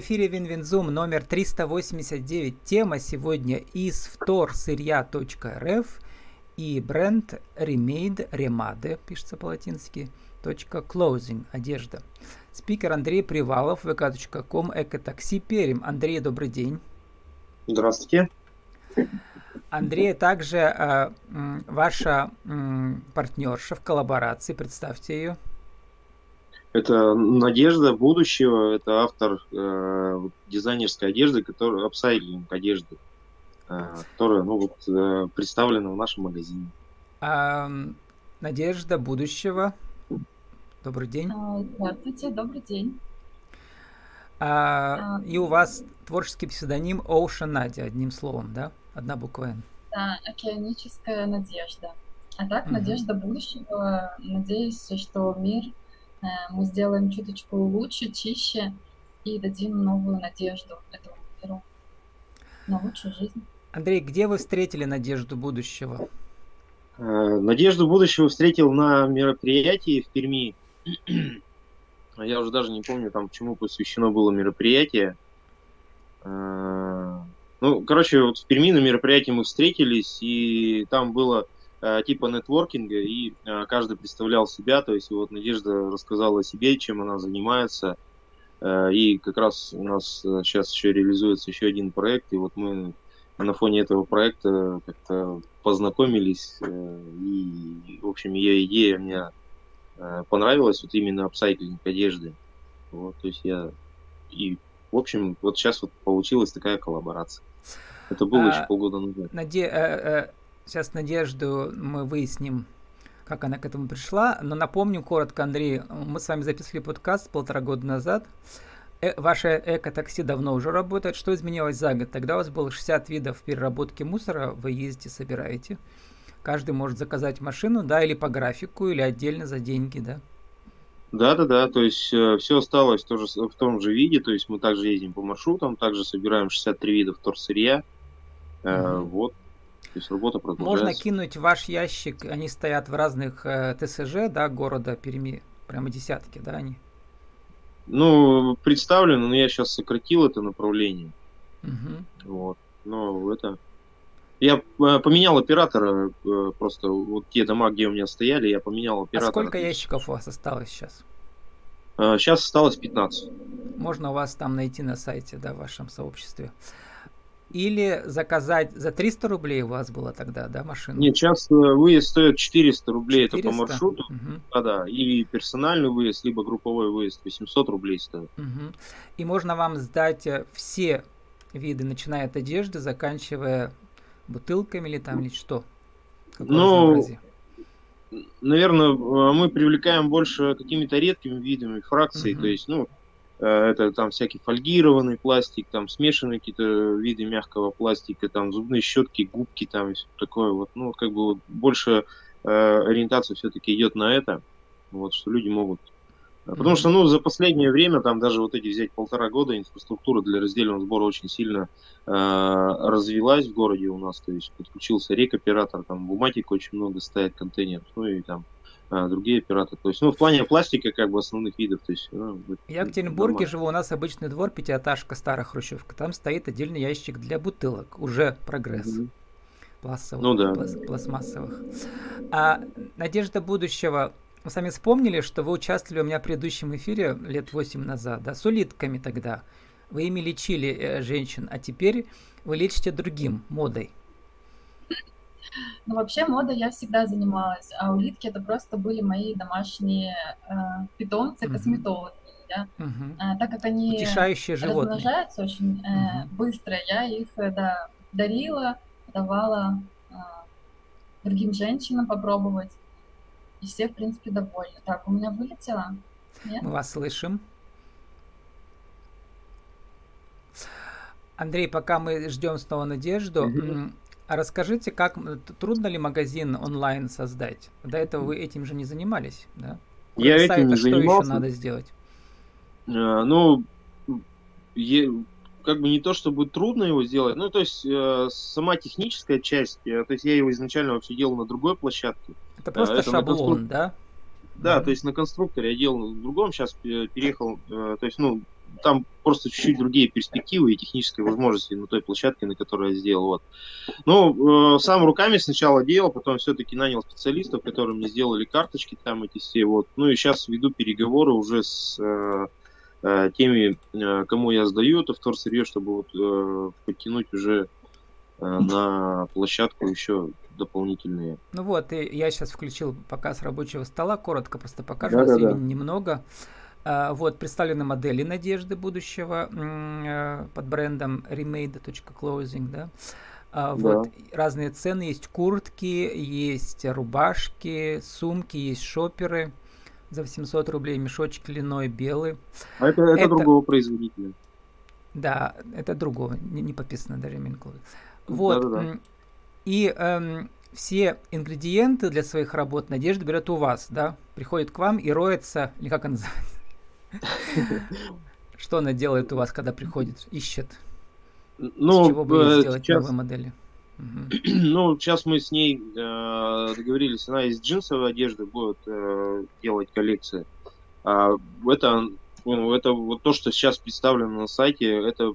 В эфире Win-Win Zoom номер 389. Тема сегодня из вторсырья.рф и бренд Remade, Remade, пишется по-латински, .clothing, одежда. Спикер Андрей Привалов, vk.com, ecotaxiperm. Андрей, добрый день. Здравствуйте. Андрей, также э, ваша э, партнерша в коллаборации, представьте ее. Это надежда будущего, это автор э, дизайнерской одежды, который апсайклинг одежды, э, которая ну, вот, э, представлена в нашем магазине. А, надежда будущего. Добрый день. А, здравствуйте, добрый день. А, а, и у вас творческий псевдоним Оушен Надя, одним словом, да? Одна буква Н. Да, океаническая надежда. А так, угу. надежда будущего. Надеюсь, что мир мы сделаем чуточку лучше, чище и дадим новую надежду этому миру на лучшую жизнь. Андрей, где вы встретили надежду будущего? Э, надежду будущего встретил на мероприятии в Перми. Я уже даже не помню, там, чему посвящено было мероприятие. Э, ну, короче, вот в Перми на мероприятии мы встретились, и там было Э, типа нетворкинга, и э, каждый представлял себя, то есть вот Надежда рассказала о себе, чем она занимается, э, и как раз у нас сейчас еще реализуется еще один проект, и вот мы на фоне этого проекта как-то познакомились, и, в общем, ее идея мне понравилась, вот именно апсайклинг одежды. Вот, то есть я и, в общем, вот сейчас вот получилась такая коллаборация. Это было а, еще полгода назад. Наде... Сейчас Надежду мы выясним, как она к этому пришла. Но напомню коротко, Андрей, мы с вами записывали подкаст полтора года назад. Э, ваше эко-такси давно уже работает. Что изменилось за год? Тогда у вас было 60 видов переработки мусора. Вы ездите, собираете. Каждый может заказать машину, да, или по графику, или отдельно за деньги, да? Да, да, да. То есть э, все осталось тоже в том же виде. То есть мы также ездим по маршрутам, также собираем 63 вида вторсырья. Э, вот. То есть работа продолжается. Можно кинуть ваш ящик, они стоят в разных э, ТСЖ, да, города Перми, прямо десятки, да, они? Ну, представлено, но я сейчас сократил это направление. Угу. Вот. Но это... Я э, поменял оператора, э, просто вот те дома, где у меня стояли, я поменял оператора. А сколько ящиков у вас осталось сейчас? Сейчас осталось 15. Можно у вас там найти на сайте, да, в вашем сообществе. Или заказать за 300 рублей у вас было тогда, да, машина? Нет, сейчас э, выезд стоит 400 рублей, 400? это по маршруту. Угу. Да, да. И персональный выезд, либо групповой выезд 800 рублей стоит. Угу. И можно вам сдать э, все виды, начиная от одежды, заканчивая бутылками или там, или что? Какое ну, наверное, э, мы привлекаем больше какими-то редкими видами фракций, угу. то есть, ну, это там всякий фольгированный пластик, там смешанные какие-то виды мягкого пластика, там зубные щетки, губки, там и все такое вот. Ну, как бы вот больше э, ориентация все-таки идет на это, вот, что люди могут. Э, потому что, ну, за последнее время, там даже вот эти взять полтора года, инфраструктура для раздельного сбора очень сильно э, развилась в городе у нас, то есть подключился рекоператор, там буматик очень много стоит, контейнеров, ну и там а, другие операторы. То есть, ну, в плане пластика, как бы основных видов. То есть, ну, Я в Екатеринбурге живу, у нас обычный двор, пятиэтажка, старая хрущевка. Там стоит отдельный ящик для бутылок. Уже прогресс. Mm-hmm. Пластовых, ну, да. пласт, пластмассовых. А Надежда будущего. Вы сами вспомнили, что вы участвовали у меня в предыдущем эфире лет 8 назад, да, с улитками тогда. Вы ими лечили э, женщин, а теперь вы лечите другим, модой. Ну, вообще, модой я всегда занималась, а улитки это просто были мои домашние э, питомцы, косметологи. Да? Угу. А, так как они Утешающие размножаются очень э, угу. быстро, я их э, да, дарила, давала э, другим женщинам попробовать. И все, в принципе, довольны. Так, у меня вылетело? Нет? Мы вас слышим. Андрей, пока мы ждем снова Надежду, угу. А расскажите, как трудно ли магазин онлайн создать? До этого вы этим же не занимались, да? Кроме Я сайта, этим не что занимался. еще надо сделать? А, ну, е, как бы не то, чтобы трудно его сделать, ну, то есть э, сама техническая часть, э, то есть я его изначально вообще делал на другой площадке. Это просто это шаблон, конструк... да? Да, mm-hmm. то есть на конструкторе я делал на другом, сейчас переехал, э, то есть, ну, там просто чуть-чуть другие перспективы и технические возможности на той площадке, на которой я сделал. Вот. Ну, э, сам руками сначала делал, потом все-таки нанял специалистов, которые мне сделали карточки там эти все. Вот. Ну и сейчас веду переговоры уже с э, э, теми, э, кому я сдаю это вторсырье, чтобы вот, э, подтянуть уже э, на площадку еще дополнительные. Ну вот, я сейчас включил показ рабочего стола, коротко просто покажу, да, да, да. немного. Вот представлены модели надежды будущего э, под брендом remade.closing, да. А, вот да. разные цены, есть куртки, есть рубашки, сумки, есть шоперы за 800 рублей, мешочек льняной белый. А это, это, это другого производителя. Да, это другого, не, не подписано даже Минкловый. Вот. Да, да, да. И эм, все ингредиенты для своих работ Надежда берет у вас, да? Приходит к вам и роется, или как она называется? Что она делает у вас, когда приходит, ищет? Ну, С чего бы э, сделать сейчас... новые модели? Ну, сейчас мы с ней э, договорились, она из джинсовой одежды будет э, делать коллекции. А это, ну, это вот то, что сейчас представлено на сайте, это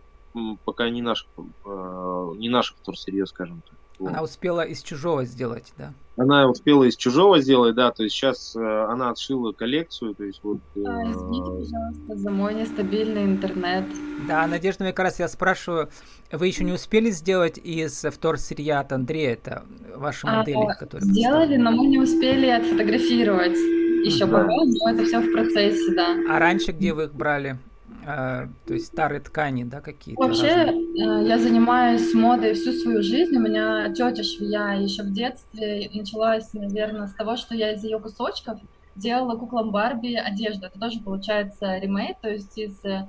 пока не наш, э, не наш вторсырье, скажем так. Она успела из чужого сделать, да? Она успела из чужого сделать, да, то есть сейчас э, она отшила коллекцию, то есть вот... Э... А, извините, пожалуйста, за мой нестабильный интернет. Да, Надежда, мне как раз я спрашиваю, вы еще не успели сделать из вторсырья от Андрея, это ваши а, модели, которые... Сделали, но мы не успели отфотографировать еще да. пока, но это все в процессе, да. А раньше где вы их брали? А, то есть старые ткани, да, какие-то? Вообще, разные? Э, я занимаюсь модой всю свою жизнь. У меня тетя швея еще в детстве началась, наверное, с того, что я из ее кусочков делала куклам Барби одежду. Это тоже получается ремейк, то есть из э,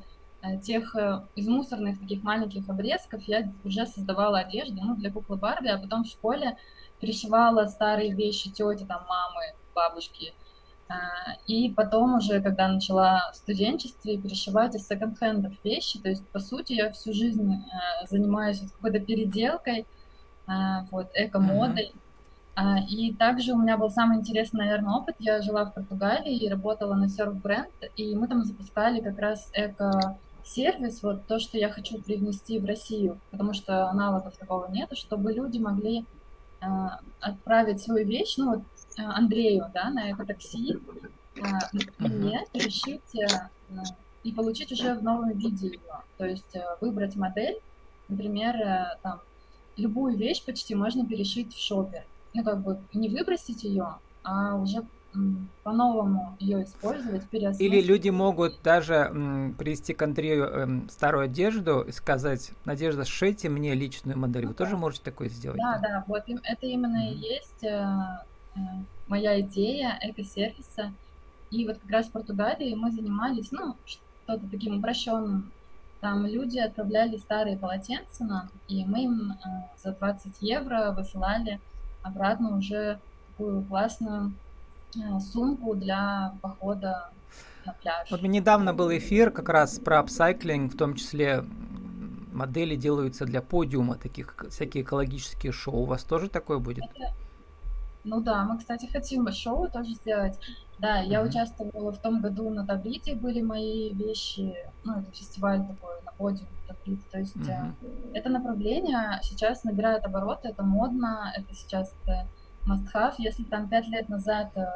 тех, э, из мусорных таких маленьких обрезков я уже создавала одежду ну, для куклы Барби, а потом в школе перешивала старые вещи тети, там, мамы, бабушки – и потом уже, когда начала в студенчестве перешивать из секонд-хендов вещи, то есть, по сути, я всю жизнь э, занимаюсь какой-то переделкой, э, вот, эко-модой. Mm-hmm. И также у меня был самый интересный, наверное, опыт. Я жила в Португалии и работала на серф-бренд, и мы там запускали как раз эко-сервис, вот то, что я хочу привнести в Россию, потому что аналогов такого нет, чтобы люди могли э, отправить свою вещь, ну вот Андрею, да, на это такси, мне решить и получить уже в новом виде его. То есть э, выбрать модель, например, э, там, любую вещь почти можно перешить в шопер. Ну, как бы не выбросить ее, а уже по-новому ее использовать, переосмыслить. Или люди могут даже м, привести к Андрею э, старую одежду и сказать, Надежда, сшейте мне личную модель. Ну, Вы да. тоже можете такое сделать? Да, да, да вот это именно mm-hmm. и есть Э, моя идея эко-сервиса. И вот как раз в Португалии мы занимались, ну, что-то таким упрощенным. Там люди отправляли старые полотенца нам, и мы им э, за 20 евро высылали обратно уже такую классную э, сумку для похода на пляж. Вот недавно был эфир как раз про апсайклинг, в том числе модели делаются для подиума, таких всякие экологические шоу. У вас тоже такое будет? Это, ну да, мы, кстати, хотим шоу тоже сделать. Да, я mm-hmm. участвовала в том году на Таблите, были мои вещи, ну, это фестиваль такой на подиуме Таблит. То есть mm-hmm. это направление сейчас набирает обороты, это модно, это сейчас это must-have. Если там пять лет назад э,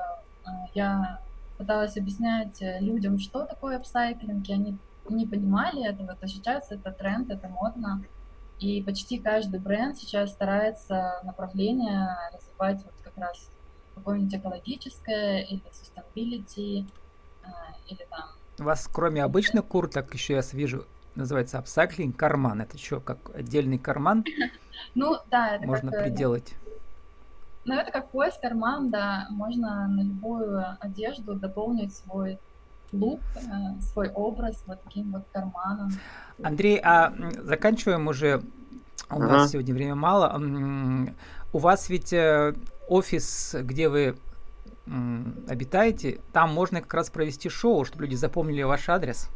я пыталась объяснять людям, что такое апсайклинг, и они не понимали этого, то сейчас это тренд, это модно. И почти каждый бренд сейчас старается направление развивать вот как раз какое-нибудь экологическое или sustainability, э, или там... У вас кроме обычных курток еще я вижу называется апсайклинг карман. Это что, как отдельный карман? Ну, да, это Можно как, э, приделать. Ну, это как пояс, карман, да. Можно на любую одежду дополнить свой лук, э, свой образ вот таким вот карманом. Андрей, а заканчиваем уже. У ага. нас сегодня время мало. У вас ведь э, офис, где вы обитаете, там можно как раз провести шоу, чтобы люди запомнили ваш адрес.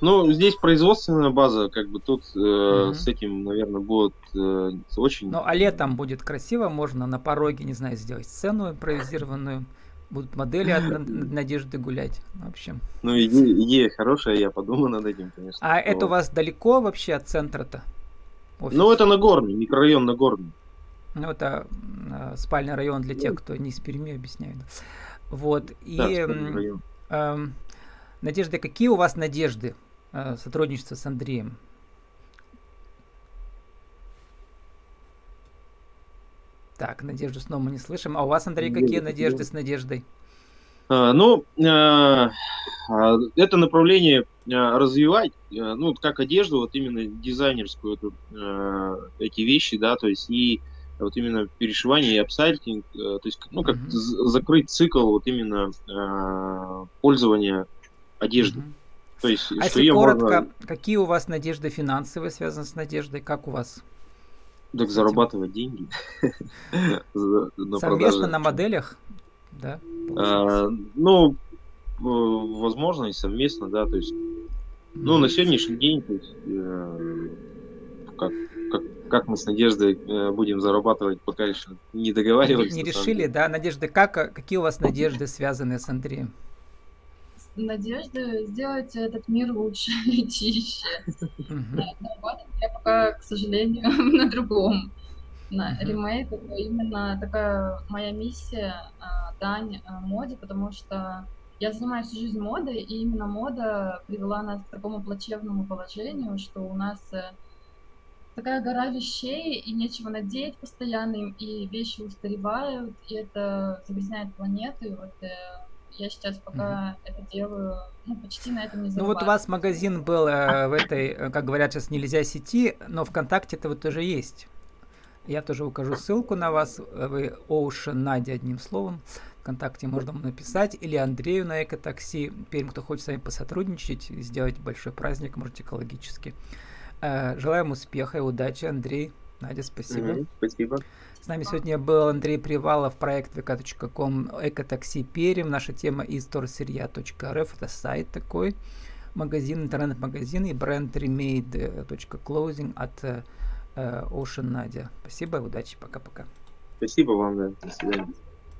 Ну, здесь производственная база, как бы тут э, угу. с этим, наверное, будет э, очень. Ну, а летом будет красиво, можно на пороге, не знаю, сделать сцену импровизированную Будут модели от Надежды гулять. В общем. Ну, идея, хорошая, я подумал над этим, конечно. А это у вас далеко вообще от центра-то? Офис? Ну, это Нагорный, микрорайон Нагорный. Ну, это э, спальный район для тех, кто не из Перми, объясняет. Вот. И, да, э, э, Надежда, какие у вас надежды э, сотрудничества с Андреем? Так, Надежду снова мы не слышим. А у вас, Андрей, какие надежды с Надеждой? А, ну, а, а, это направление развивать, ну, как одежду, вот именно дизайнерскую, эту, эти вещи, да, то есть и вот именно перешивание и апсайтинг, то есть, ну, как mm-hmm. закрыть цикл вот именно пользования одеждой. Mm-hmm. То есть, а если коротко, можно... какие у вас надежды финансовые связаны с надеждой, как у вас? Так зарабатывать деньги. Совместно на моделях, да? А, ну, возможно, и совместно, да, то есть, ну, на сегодняшний день, то есть, э, как, как, как мы с Надеждой э, будем зарабатывать, пока еще не договаривались. Не решили, да, Надежда, как, какие у вас надежды связаны с Андреем? надежды сделать этот мир лучше и чище. Зарабатывать я пока, к сожалению, на другом. На ремейк это именно такая моя миссия, а, дань а, моде, потому что я занимаюсь всю жизнь модой, и именно мода привела нас к такому плачевному положению, что у нас э, такая гора вещей, и нечего надеть постоянно, и вещи устаревают, и это загрязняет планету, и вот э, я сейчас пока mm-hmm. это делаю, ну, почти на этом не Ну вот у вас магазин был э, в этой, э, как говорят сейчас, нельзя сети, но ВКонтакте это вот тоже есть. Я тоже укажу ссылку на вас. Вы Ocean Надя одним словом. ВКонтакте можно написать. Или Андрею на Экотакси. Перед кто хочет с вами посотрудничать, сделать большой праздник, может, экологически. Э, желаем успеха и удачи, Андрей. Надя, спасибо. Mm-hmm, спасибо. С нами сегодня был Андрей Привалов, проект vk.com Экотакси Перим. Наша тема из. Это сайт такой, магазин, интернет-магазин и бренд remade.clothing от э, Ocean Надя. Спасибо, удачи, пока-пока. Спасибо вам, да. До свидания.